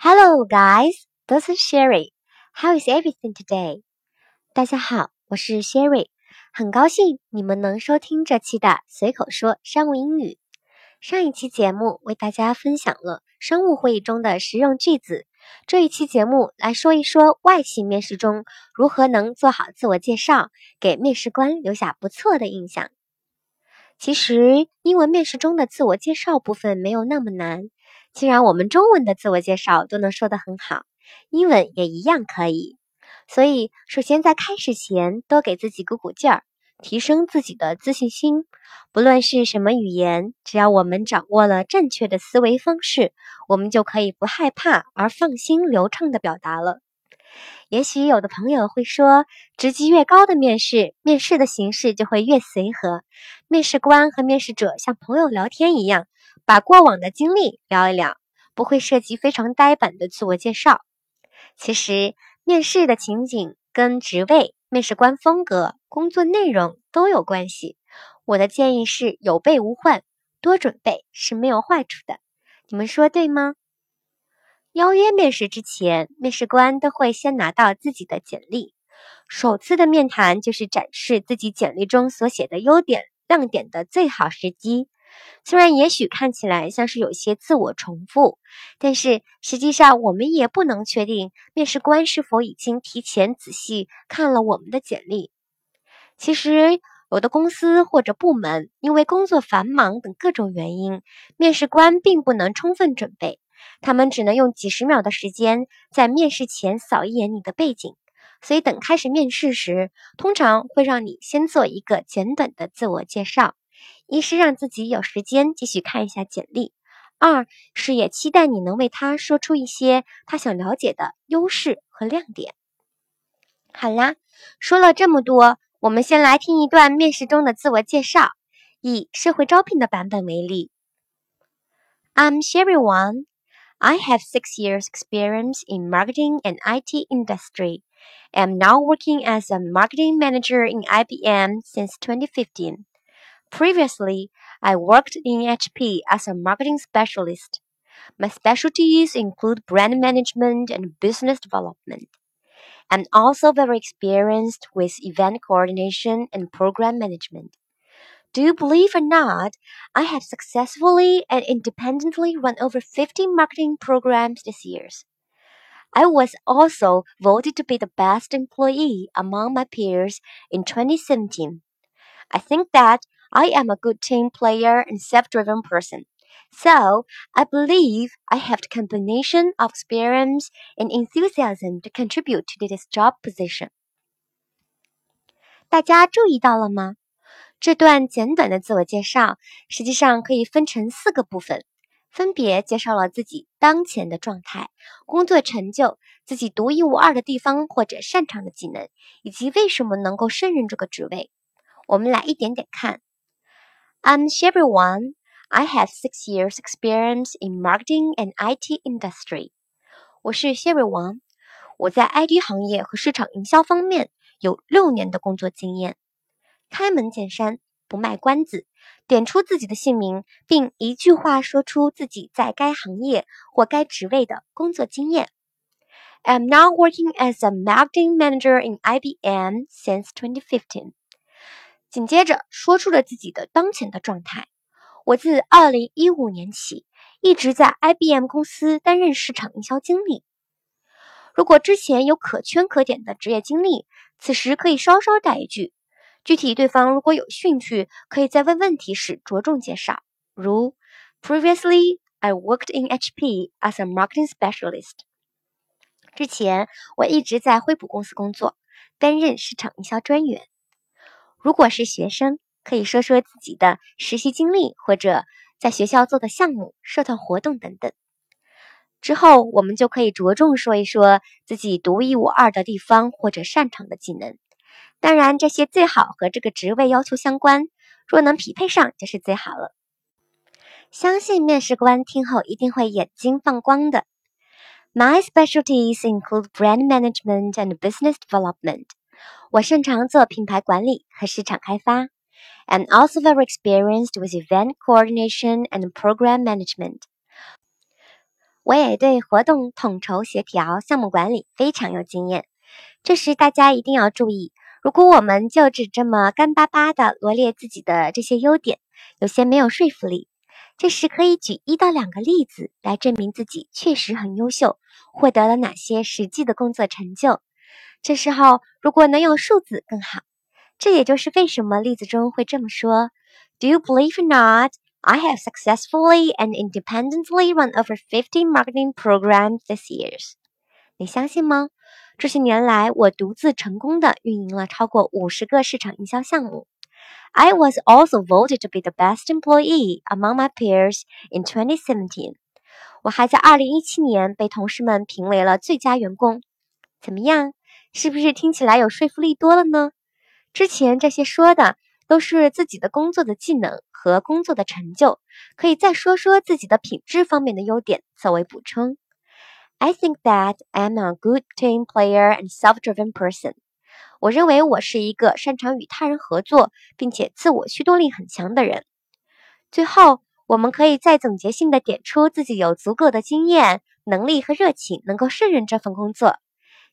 Hello, guys. This is Sherry. How is everything today? 大家好，我是 Sherry，很高兴你们能收听这期的随口说商务英语。上一期节目为大家分享了商务会议中的实用句子，这一期节目来说一说外企面试中如何能做好自我介绍，给面试官留下不错的印象。其实，英文面试中的自我介绍部分没有那么难。既然我们中文的自我介绍都能说得很好，英文也一样可以。所以，首先在开始前多给自己鼓鼓劲儿，提升自己的自信心。不论是什么语言，只要我们掌握了正确的思维方式，我们就可以不害怕而放心、流畅地表达了。也许有的朋友会说，职级越高的面试，面试的形式就会越随和。面试官和面试者像朋友聊天一样，把过往的经历聊一聊，不会涉及非常呆板的自我介绍。其实，面试的情景跟职位、面试官风格、工作内容都有关系。我的建议是有备无患，多准备是没有坏处的。你们说对吗？邀约面试之前，面试官都会先拿到自己的简历。首次的面谈就是展示自己简历中所写的优点、亮点的最好时机。虽然也许看起来像是有些自我重复，但是实际上我们也不能确定面试官是否已经提前仔细看了我们的简历。其实，有的公司或者部门因为工作繁忙等各种原因，面试官并不能充分准备。他们只能用几十秒的时间在面试前扫一眼你的背景，所以等开始面试时，通常会让你先做一个简短的自我介绍，一是让自己有时间继续看一下简历，二是也期待你能为他说出一些他想了解的优势和亮点。好啦，说了这么多，我们先来听一段面试中的自我介绍，以社会招聘的版本为例。I'm Sherry Wang. I have six years experience in marketing and IT industry. am now working as a marketing manager in IBM since 2015. Previously, I worked in HP as a marketing specialist. My specialties include brand management and business development. I'm also very experienced with event coordination and program management. Do you believe or not, I have successfully and independently run over 50 marketing programs this year. I was also voted to be the best employee among my peers in 2017. I think that I am a good team player and self-driven person. So, I believe I have the combination of experience and enthusiasm to contribute to this job position. 大家注意到了吗？这段简短的自我介绍，实际上可以分成四个部分，分别介绍了自己当前的状态、工作成就、自己独一无二的地方或者擅长的技能，以及为什么能够胜任这个职位。我们来一点点看。I'm Sherry Wang. I have six years experience in marketing and IT industry. 我是 Sherry Wang，我在 IT 行业和市场营销方面有六年的工作经验。开门见山，不卖关子，点出自己的姓名，并一句话说出自己在该行业或该职位的工作经验。I'm now working as a marketing manager in IBM since 2015。 紧接着说出了自己的当前的状态。我自2015年起一直在 IBM 公司担任市场营销经理。如果之前有可圈可点的职业经历，此时可以稍稍带一句。具体对方如果有兴趣，可以在问问题时着重介绍，如 Previously, I worked in HP as a marketing specialist。之前我一直在惠普公司工作，担任市场营销专员。如果是学生，可以说说自己的实习经历或者在学校做的项目、社团活动等等。之后我们就可以着重说一说自己独一无二的地方或者擅长的技能。当然，这些最好和这个职位要求相关，若能匹配上就是最好了。相信面试官听后一定会眼睛放光的。My specialties include brand management and business development。我擅长做品牌管理和市场开发。I'm also very experienced with event coordination and program management。我也对活动统筹协调、项目管理非常有经验。这时大家一定要注意，如果我们就只这么干巴巴的罗列自己的这些优点，有些没有说服力。这时可以举一到两个例子来证明自己确实很优秀，获得了哪些实际的工作成就。这时候如果能有数字更好。这也就是为什么例子中会这么说：Do you believe or not? I have successfully and independently run over fifty marketing programs this years。你相信吗？这些年来，我独自成功的运营了超过五十个市场营销项目。I was also voted to be the best employee among my peers in 2017。我还在二零一七年被同事们评为了最佳员工。怎么样？ 是不是听起来有说服力多了呢？之前这些说的都是自己的工作的技能和工作的成就，可以再说说自己的品质方面的优点作为补充。I think that I'm a good team player and self-driven person。我认为我是一个擅长与他人合作并且自我驱动力很强的人。最后，我们可以再总结性的点出自己有足够的经验、能力和热情，能够胜任这份工作。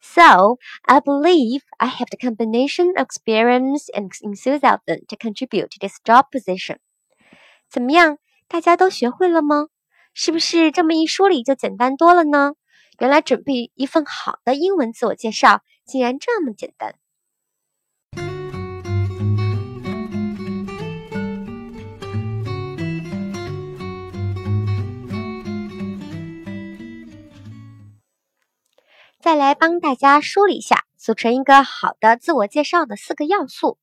So, I believe I have the combination of experience and enthusiasm to contribute to this job position. 怎么样，大家都学会了吗？是不是这么一梳理就简单多了呢？原来准备一份好的英文自我介绍竟然这么简单。 再来帮大家梳理一下，组成一个好的自我介绍的四个要素：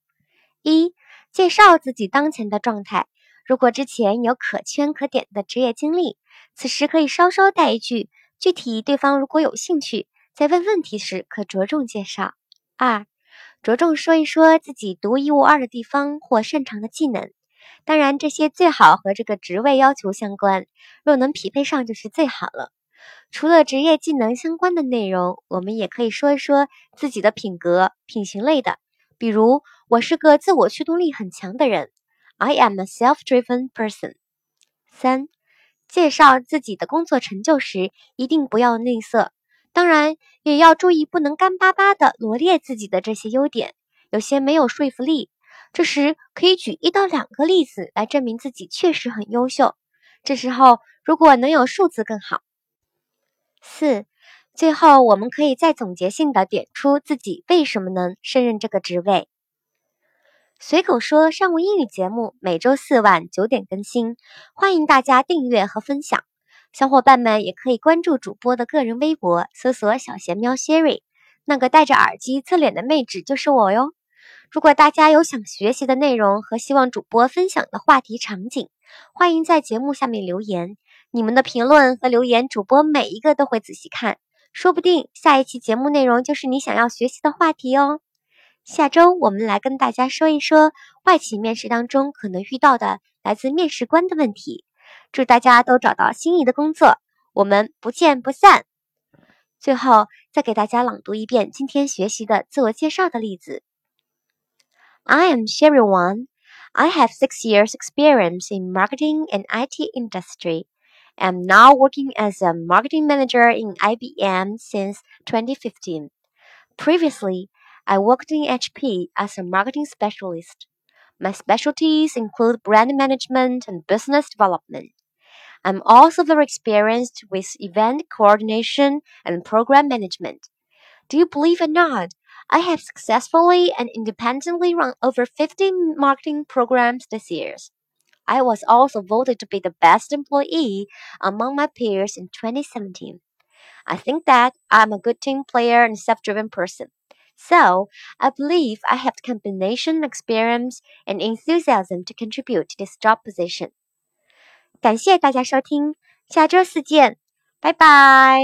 一、介绍自己当前的状态。如果之前有可圈可点的职业经历，此时可以稍稍带一句，具体对方如果有兴趣，在问问题时可着重介绍。二、着重说一说自己独一无二的地方或擅长的技能，当然这些最好和这个职位要求相关，若能匹配上就是最好了。除了职业技能相关的内容，我们也可以说一说自己的品格、品行类的。比如，我是个自我驱动力很强的人，I am a self-driven person。三、介绍自己的工作成就时，一定不要吝啬，当然也要注意不能干巴巴的罗列自己的这些优点，有些没有说服力。这时可以举一到两个例子来证明自己确实很优秀。这时候如果能有数字更好。四，最后我们可以再总结性的点出自己为什么能胜任这个职位。随口说商务英语节目每周四晚九点更新，欢迎大家订阅和分享。小伙伴们也可以关注主播的个人微博，搜索“小贤喵 Sherry”，那个戴着耳机侧脸的妹纸就是我哟。如果大家有想学习的内容和希望主播分享的话题场景，欢迎在节目下面留言。你们的评论和留言，主播每一个都会仔细看，说不定下一期节目内容就是你想要学习的话题哦。下周我们来跟大家说一说外企面试当中可能遇到的来自面试官的问题。祝大家都找到心仪的工作，我们不见不散。最后再给大家朗读一遍今天学习的自我介绍的例子：I am Sherry Wang. I have six years experience in marketing and IT industry. Am now working as a marketing manager in IBM since 2015. Previously, I worked in HP as a marketing specialist. My specialties include brand management and business development. I'm also very experienced with event coordination and program management. Do you believe or not? I have successfully and independently run over 50 marketing programs this year. I was also voted to be the best employee among my peers in 2017. I think that I'm a good team player and self-driven person. So, I believe I have the combination experience and enthusiasm to contribute to this job position. 感谢大家收听，下周四见，拜拜。